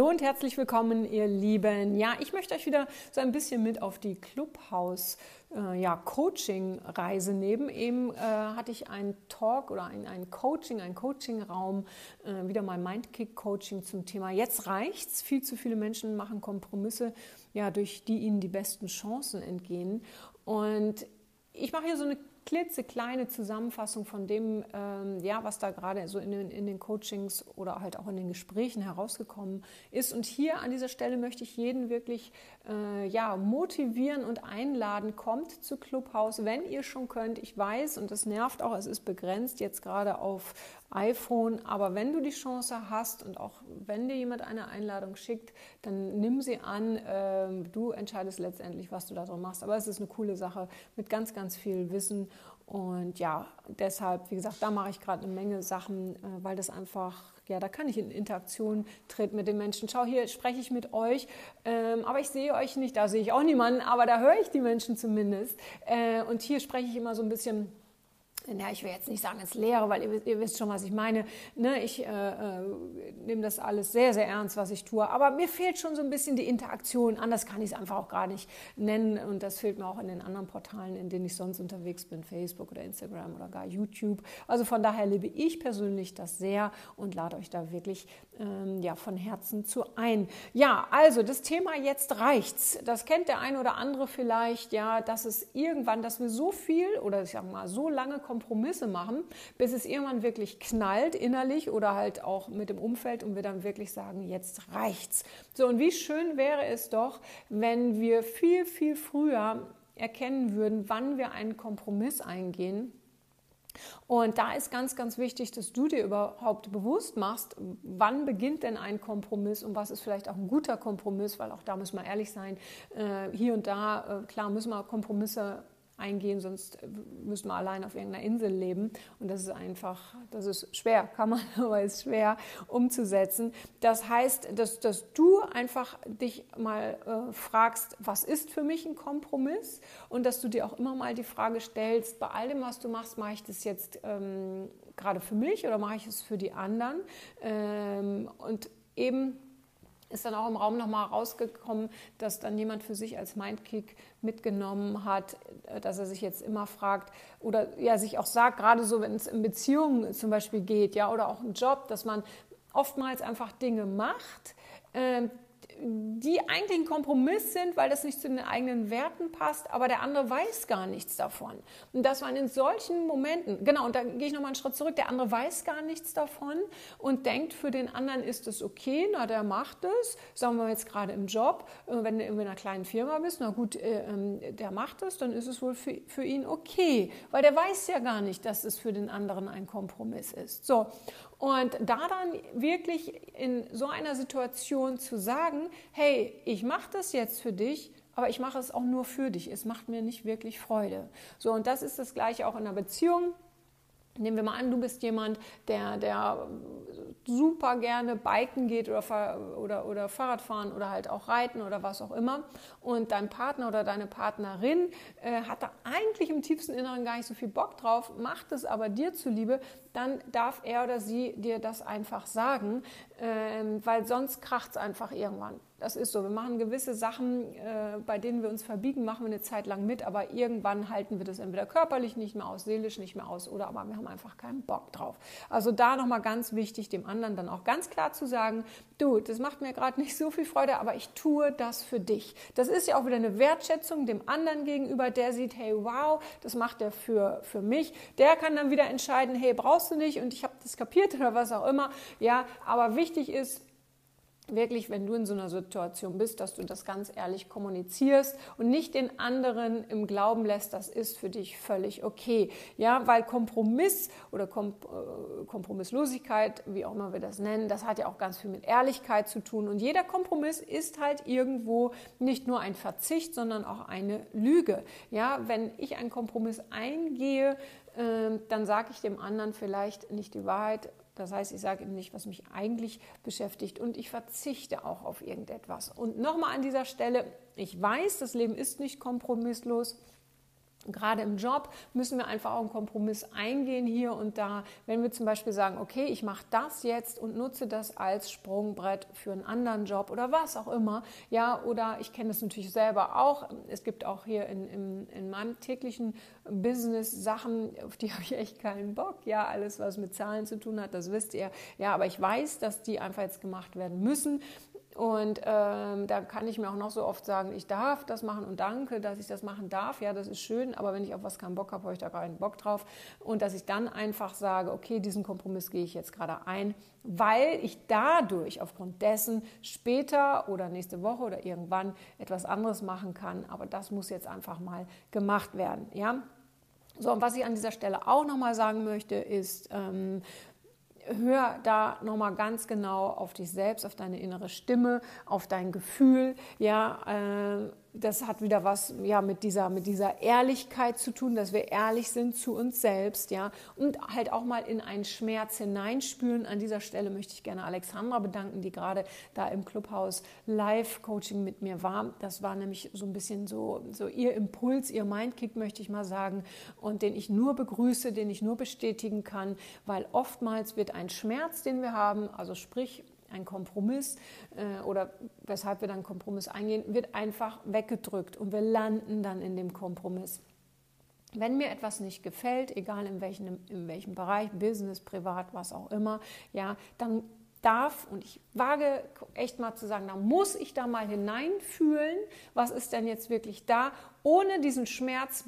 Hallo und herzlich willkommen, ihr Lieben. Ja, ich möchte euch wieder so ein bisschen mit auf die Clubhouse äh, ja, Coaching-Reise nehmen. Eben äh, hatte ich einen Talk oder ein, ein Coaching, einen Coaching-Raum, äh, wieder mal Mindkick-Coaching zum Thema Jetzt reicht's. Viel zu viele Menschen machen Kompromisse, ja, durch die ihnen die besten Chancen entgehen. Und ich mache hier so eine klitzekleine Zusammenfassung von dem, ähm, ja, was da gerade so in den, in den Coachings oder halt auch in den Gesprächen herausgekommen ist. Und hier an dieser Stelle möchte ich jeden wirklich äh, ja, motivieren und einladen. Kommt zu Clubhouse, wenn ihr schon könnt. Ich weiß, und das nervt auch, es ist begrenzt jetzt gerade auf iPhone. Aber wenn du die Chance hast und auch wenn dir jemand eine Einladung schickt, dann nimm sie an. Ähm, du entscheidest letztendlich, was du da drin machst. Aber es ist eine coole Sache mit ganz, ganz viel Wissen. Und ja, deshalb, wie gesagt, da mache ich gerade eine Menge Sachen, äh, weil das einfach, ja, da kann ich in Interaktion treten mit den Menschen. Schau, hier spreche ich mit euch, ähm, aber ich sehe euch nicht, da sehe ich auch niemanden, aber da höre ich die Menschen zumindest. Äh, und hier spreche ich immer so ein bisschen ja, ich will jetzt nicht sagen ins Leere, weil ihr, ihr wisst schon, was ich meine. Ne, ich äh, äh, nehme das alles sehr, sehr ernst, was ich tue. Aber mir fehlt schon so ein bisschen die Interaktion. Anders kann ich es einfach auch gar nicht nennen. Und das fehlt mir auch in den anderen Portalen, in denen ich sonst unterwegs bin, Facebook oder Instagram oder gar YouTube. Also von daher liebe ich persönlich das sehr und lade euch da wirklich ähm, ja, von Herzen zu ein. Ja, also das Thema jetzt reicht's. Das kennt der eine oder andere vielleicht, ja, dass es irgendwann, dass wir so viel oder ich sag mal so lange Kompromisse machen, bis es irgendwann wirklich knallt innerlich oder halt auch mit dem Umfeld und wir dann wirklich sagen, jetzt reicht's. So und wie schön wäre es doch, wenn wir viel viel früher erkennen würden, wann wir einen Kompromiss eingehen und da ist ganz, ganz wichtig, dass du dir überhaupt bewusst machst, wann beginnt denn ein Kompromiss und was ist vielleicht auch ein guter Kompromiss, weil auch da müssen wir ehrlich sein, äh, hier und da, äh, klar müssen wir Kompromisse eingehen, sonst müssen wir allein auf irgendeiner Insel leben. Und das ist einfach, das ist schwer, kann man, aber ist schwer umzusetzen. Das heißt, dass, dass du einfach dich mal äh, fragst, was ist für mich ein Kompromiss? Und dass du dir auch immer mal die Frage stellst, bei all dem, was du machst, mache ich das jetzt ähm, gerade für mich oder mache ich es für die anderen? Ähm, und eben ist dann auch im Raum nochmal rausgekommen, dass dann jemand für sich als Mindkick mitgenommen hat, äh, dass er sich jetzt immer fragt oder ja sich auch sagt, gerade so, wenn es in Beziehungen zum Beispiel geht, ja, oder auch im Job, dass man oftmals einfach Dinge macht, äh, die eigentlich ein Kompromiss sind, weil das nicht zu den eigenen Werten passt, aber der andere weiß gar nichts davon. Und das waren in solchen Momenten, genau, und da gehe ich nochmal einen Schritt zurück, der andere weiß gar nichts davon und denkt, für den anderen ist es okay, na, der macht es, sagen wir jetzt gerade im Job, äh, wenn du in einer kleinen Firma bist, na gut, äh, ähm, der macht es, dann ist es wohl für, für ihn okay, weil der weiß ja gar nicht, dass es für den anderen ein Kompromiss ist. So, und da dann wirklich in so einer Situation zu sagen, hey, ich mache das jetzt für dich, aber ich mache es auch nur für dich. Es macht mir nicht wirklich Freude. So, und das ist das gleiche auch in einer Beziehung. Nehmen wir mal an, du bist jemand, der, der super gerne biken geht oder, oder, oder Fahrrad fahren oder halt auch reiten oder was auch immer. Und dein Partner oder deine Partnerin äh, hat da eigentlich im tiefsten Inneren gar nicht so viel Bock drauf, macht es aber dir zuliebe, dann darf er oder sie dir das einfach sagen, äh, weil sonst kracht es einfach irgendwann. Das ist so. Wir machen gewisse Sachen, äh, bei denen wir uns verbiegen, machen wir eine Zeit lang mit, aber irgendwann halten wir das entweder körperlich nicht mehr aus, seelisch nicht mehr aus oder aber wir haben einfach keinen Bock drauf. Also da nochmal ganz wichtig, dem anderen dann auch ganz klar zu sagen, du, das macht mir gerade nicht so viel Freude, aber ich tue das für dich. Das ist ja auch wieder eine Wertschätzung dem anderen gegenüber, der sieht, hey, wow, das macht er für, für mich. Der kann dann wieder entscheiden, hey, brauchst du nicht und ich habe das kapiert oder was auch immer. Ja, aber wichtig ist, wirklich, wenn du in so einer Situation bist, dass du das ganz ehrlich kommunizierst und nicht den anderen im Glauben lässt, das ist für dich völlig okay. Ja, weil Kompromiss oder Kom äh, Kompromisslosigkeit, wie auch immer wir das nennen, das hat ja auch ganz viel mit Ehrlichkeit zu tun. Und jeder Kompromiss ist halt irgendwo nicht nur ein Verzicht, sondern auch eine Lüge. Ja, wenn ich einen Kompromiss eingehe, äh, dann sage ich dem anderen vielleicht nicht die Wahrheit, das heißt, ich sage ihm nicht, was mich eigentlich beschäftigt und ich verzichte auch auf irgendetwas. Und nochmal an dieser Stelle, ich weiß, das Leben ist nicht kompromisslos. Gerade im Job müssen wir einfach auch einen Kompromiss eingehen hier und da. Wenn wir zum Beispiel sagen, okay, ich mache das jetzt und nutze das als Sprungbrett für einen anderen Job oder was auch immer. Ja, oder ich kenne das natürlich selber auch. Es gibt auch hier in, in, in meinem täglichen Business Sachen, auf die habe ich echt keinen Bock. Ja, alles, was mit Zahlen zu tun hat, das wisst ihr. Ja, aber ich weiß, dass die einfach jetzt gemacht werden müssen. Und ähm, da kann ich mir auch noch so oft sagen, ich darf das machen und danke, dass ich das machen darf. Ja, das ist schön, aber wenn ich auf was keinen Bock habe, habe ich da keinen Bock drauf. Und dass ich dann einfach sage, okay, diesen Kompromiss gehe ich jetzt gerade ein, weil ich dadurch aufgrund dessen später oder nächste Woche oder irgendwann etwas anderes machen kann. Aber das muss jetzt einfach mal gemacht werden. Ja. So, und was ich an dieser Stelle auch nochmal sagen möchte, ist, ähm, hör da nochmal ganz genau auf dich selbst, auf deine innere Stimme, auf dein Gefühl. Ja, äh, das hat wieder was ja, mit, dieser, mit dieser Ehrlichkeit zu tun, dass wir ehrlich sind zu uns selbst. Ja, und halt auch mal in einen Schmerz hineinspüren. An dieser Stelle möchte ich gerne Alexandra bedanken, die gerade da im Clubhaus Live-Coaching mit mir war. Das war nämlich so ein bisschen so, so ihr Impuls, ihr Mindkick, möchte ich mal sagen, und den ich nur begrüße, den ich nur bestätigen kann, weil oftmals wird ein Schmerz, den wir haben, also sprich ein Kompromiss äh, oder weshalb wir dann Kompromiss eingehen, wird einfach weggedrückt und wir landen dann in dem Kompromiss. Wenn mir etwas nicht gefällt, egal in welchem, in welchem Bereich, Business, Privat, was auch immer, ja, dann darf, und ich wage echt mal zu sagen, da muss ich da mal hineinfühlen, was ist denn jetzt wirklich da, ohne diesen Schmerz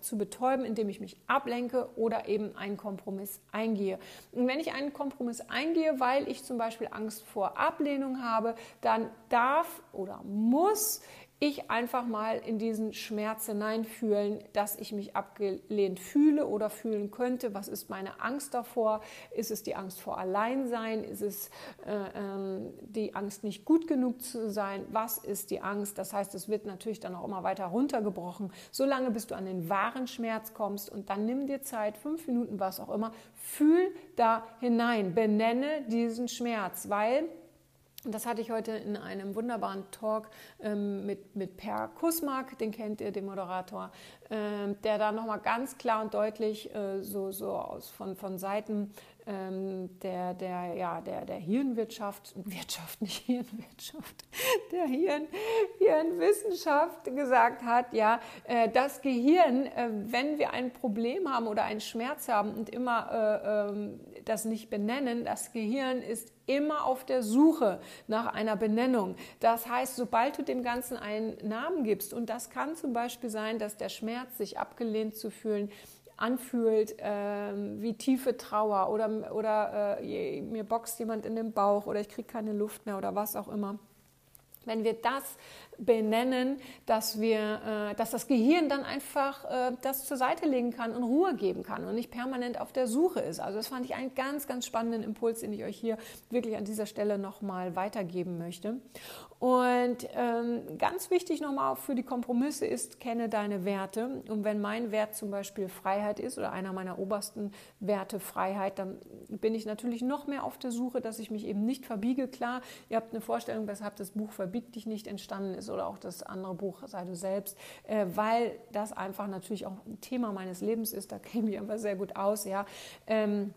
zu betäuben, indem ich mich ablenke oder eben einen Kompromiss eingehe. Und wenn ich einen Kompromiss eingehe, weil ich zum Beispiel Angst vor Ablehnung habe, dann darf oder muss ich einfach mal in diesen Schmerz hineinfühlen, dass ich mich abgelehnt fühle oder fühlen könnte. Was ist meine Angst davor? Ist es die Angst vor Alleinsein? Ist es äh, ähm, die Angst, nicht gut genug zu sein? Was ist die Angst? Das heißt, es wird natürlich dann auch immer weiter runtergebrochen, solange bis du an den wahren Schmerz kommst. Und dann nimm dir Zeit, fünf Minuten, was auch immer, fühl da hinein, benenne diesen Schmerz, weil das hatte ich heute in einem wunderbaren Talk ähm, mit, mit Per Kusmark, den kennt ihr, den Moderator, ähm, der da nochmal ganz klar und deutlich äh, so, so aus, von, von Seiten ähm, der, der, ja, der, der Hirnwirtschaft, Wirtschaft, nicht Hirnwirtschaft, der Hirn, Hirnwissenschaft gesagt hat, ja, äh, das Gehirn, äh, wenn wir ein Problem haben oder einen Schmerz haben und immer äh, ähm, das nicht benennen, das Gehirn ist immer auf der Suche nach einer Benennung. Das heißt, sobald du dem Ganzen einen Namen gibst, und das kann zum Beispiel sein, dass der Schmerz, sich abgelehnt zu fühlen, anfühlt, äh, wie tiefe Trauer oder, oder äh, mir boxt jemand in den Bauch oder ich kriege keine Luft mehr oder was auch immer. Wenn wir das benennen, dass, wir, äh, dass das Gehirn dann einfach äh, das zur Seite legen kann und Ruhe geben kann und nicht permanent auf der Suche ist. Also das fand ich einen ganz, ganz spannenden Impuls, den ich euch hier wirklich an dieser Stelle nochmal weitergeben möchte. Und ähm, ganz wichtig nochmal für die Kompromisse ist, kenne deine Werte. Und wenn mein Wert zum Beispiel Freiheit ist oder einer meiner obersten Werte Freiheit, dann bin ich natürlich noch mehr auf der Suche, dass ich mich eben nicht verbiege. Klar, ihr habt eine Vorstellung, weshalb das Buch Verbieg dich nicht entstanden ist oder auch das andere Buch Sei du selbst, äh, weil das einfach natürlich auch ein Thema meines Lebens ist. Da käme ich aber sehr gut aus. Ja. Ähm,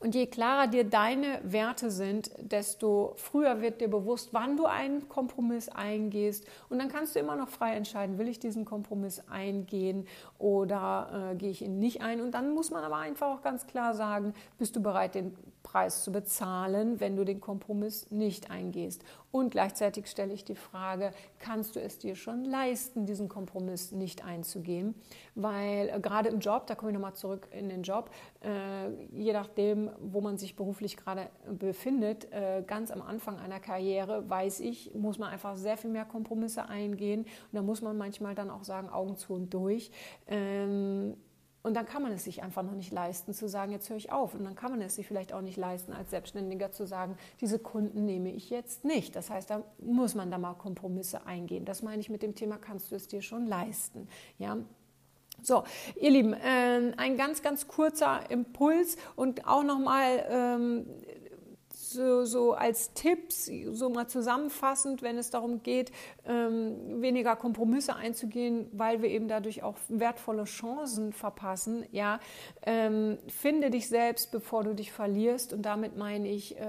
und je klarer dir deine Werte sind, desto früher wird dir bewusst, wann du einen Kompromiss eingehst. Und dann kannst du immer noch frei entscheiden, will ich diesen Kompromiss eingehen oder äh, gehe ich ihn nicht ein. Und dann muss man aber einfach auch ganz klar sagen, bist du bereit, den Preis zu bezahlen, wenn du den Kompromiss nicht eingehst. Und gleichzeitig stelle ich die Frage, kannst du es dir schon leisten, diesen Kompromiss nicht einzugehen? Weil äh, gerade im Job, da komme ich nochmal zurück in den Job, äh, je nachdem, wo man sich beruflich gerade befindet, äh, ganz am Anfang einer Karriere, weiß ich, muss man einfach sehr viel mehr Kompromisse eingehen. Und da muss man manchmal dann auch sagen, Augen zu und durch. Ähm, und dann kann man es sich einfach noch nicht leisten, zu sagen, jetzt höre ich auf. Und dann kann man es sich vielleicht auch nicht leisten, als Selbstständiger zu sagen, diese Kunden nehme ich jetzt nicht. Das heißt, da muss man da mal Kompromisse eingehen. Das meine ich mit dem Thema, kannst du es dir schon leisten. Ja, so, ihr Lieben, äh, ein ganz, ganz kurzer Impuls und auch nochmal ähm, so, so als Tipps, so mal zusammenfassend, wenn es darum geht, ähm, weniger Kompromisse einzugehen, weil wir eben dadurch auch wertvolle Chancen verpassen. Ja, ähm, finde dich selbst, bevor du dich verlierst. Und damit meine ich, äh,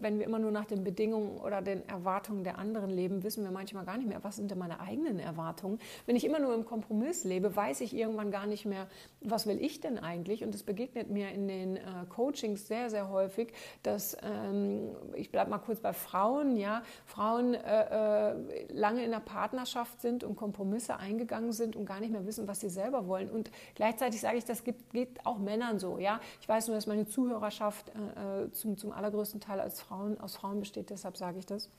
wenn wir immer nur nach den Bedingungen oder den Erwartungen der anderen leben, wissen wir manchmal gar nicht mehr, was sind denn meine eigenen Erwartungen. Wenn ich immer nur im Kompromiss lebe, weiß ich irgendwann gar nicht mehr, was will ich denn eigentlich? Und es begegnet mir in den äh, Coachings sehr, sehr häufig, dass ähm, ich bleibe mal kurz bei Frauen, ja, Frauen äh, äh, lange in der Partnerschaft sind und Kompromisse eingegangen sind und gar nicht mehr wissen, was sie selber wollen. Und gleichzeitig sage ich, das gibt, geht auch Männern so, ja. Ich weiß nur, dass meine Zuhörerschaft äh, äh zum, zum allergrößten Teil als Frauen, aus Frauen besteht, deshalb sage ich das.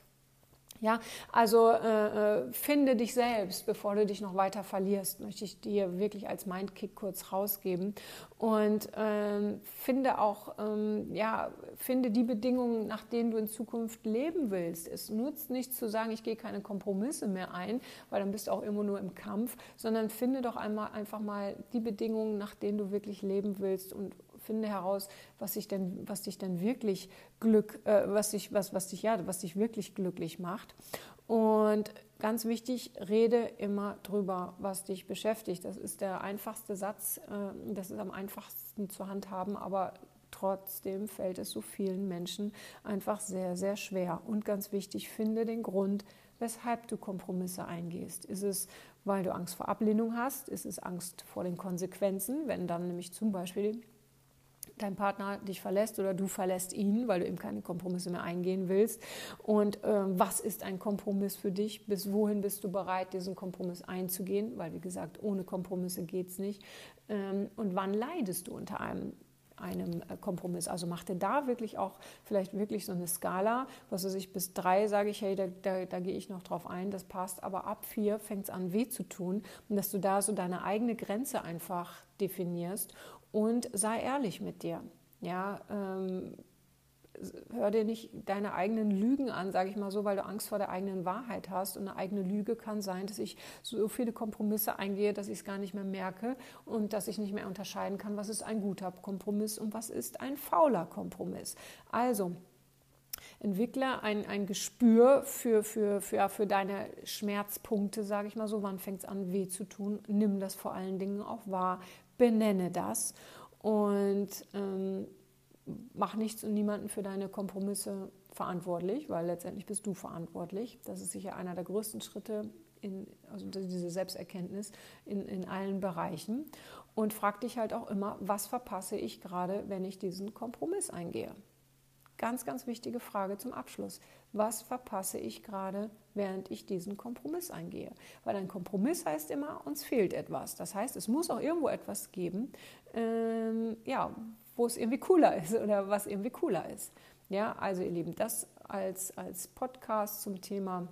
Ja, also äh, äh, finde dich selbst, bevor du dich noch weiter verlierst, möchte ich dir wirklich als Mindkick kurz rausgeben. Und ähm, finde auch, ähm, ja, finde die Bedingungen, nach denen du in Zukunft leben willst. Es nutzt nicht zu sagen, ich gehe keine Kompromisse mehr ein, weil dann bist du auch immer nur im Kampf, sondern finde doch einmal einfach mal die Bedingungen, nach denen du wirklich leben willst und finde heraus, was dich denn, was dich denn wirklich Glück, äh, was dich, was, was dich, ja, was dich wirklich glücklich macht. Und ganz wichtig, rede immer drüber, was dich beschäftigt. Das ist der einfachste Satz, äh, das ist am einfachsten zu handhaben, aber trotzdem fällt es so vielen Menschen einfach sehr, sehr schwer. Und ganz wichtig, finde den Grund, weshalb du Kompromisse eingehst. Ist es, weil du Angst vor Ablehnung hast? Ist es Angst vor den Konsequenzen, wenn dann nämlich zum Beispiel dein Partner dich verlässt oder du verlässt ihn, weil du eben keine Kompromisse mehr eingehen willst. Und äh, was ist ein Kompromiss für dich? Bis wohin bist du bereit, diesen Kompromiss einzugehen? Weil, wie gesagt, ohne Kompromisse geht es nicht. Ähm, und wann leidest du unter einem einem äh, Kompromiss. Also mach dir da wirklich auch vielleicht wirklich so eine Skala, was weiß ich, bis drei sage ich, hey, da, da, da gehe ich noch drauf ein, das passt, aber ab vier fängt es an weh zu tun und dass du da so deine eigene Grenze einfach definierst und sei ehrlich mit dir. Ja, ähm, hör dir nicht deine eigenen Lügen an, sage ich mal so, weil du Angst vor der eigenen Wahrheit hast. Und eine eigene Lüge kann sein, dass ich so viele Kompromisse eingehe, dass ich es gar nicht mehr merke und dass ich nicht mehr unterscheiden kann, was ist ein guter Kompromiss und was ist ein fauler Kompromiss. Also, entwickle ein, ein Gespür für, für, für, für deine Schmerzpunkte, sage ich mal so. Wann fängt es an, weh zu tun? Nimm das vor allen Dingen auch wahr benenne das und ähm, mach nichts und niemanden für deine Kompromisse verantwortlich, weil letztendlich bist du verantwortlich. Das ist sicher einer der größten Schritte, in, also diese Selbsterkenntnis in, in allen Bereichen. Und frag dich halt auch immer, was verpasse ich gerade, wenn ich diesen Kompromiss eingehe? Ganz, ganz wichtige Frage zum Abschluss. Was verpasse ich gerade, während ich diesen Kompromiss eingehe? Weil ein Kompromiss heißt immer, uns fehlt etwas. Das heißt, es muss auch irgendwo etwas geben, ähm, ja, wo es irgendwie cooler ist oder was irgendwie cooler ist. Ja, also ihr Lieben, das als, als Podcast zum Thema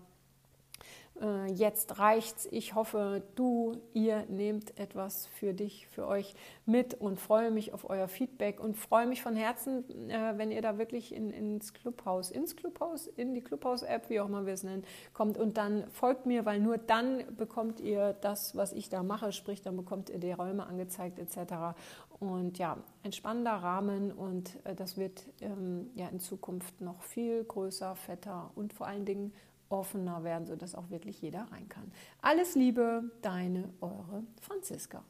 äh, jetzt reicht's. Ich hoffe, du, ihr nehmt etwas für dich, für euch mit und freue mich auf euer Feedback und freue mich von Herzen, äh, wenn ihr da wirklich in, ins Clubhaus, ins Clubhaus, in die Clubhaus-App, wie auch immer wir es nennen, kommt und dann folgt mir, weil nur dann bekommt ihr das, was ich da mache, sprich, dann bekommt ihr die Räume angezeigt etc. Und ja, ein spannender Rahmen und äh, das wird ähm, ja in Zukunft noch viel größer, fetter und vor allen Dingen offener werden, sodass auch wirklich jeder rein kann. Alles Liebe, deine, eure Franziska.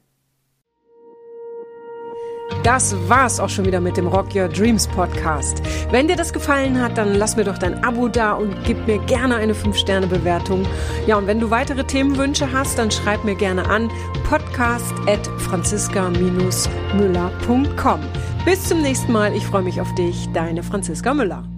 Das war's auch schon wieder mit dem Rock Your Dreams Podcast. Wenn dir das gefallen hat, dann lass mir doch dein Abo da und gib mir gerne eine 5-Sterne-Bewertung. Ja, und wenn du weitere Themenwünsche hast, dann schreib mir gerne an podcast at franziska-müller.com. Bis zum nächsten Mal. Ich freue mich auf dich. Deine Franziska Müller.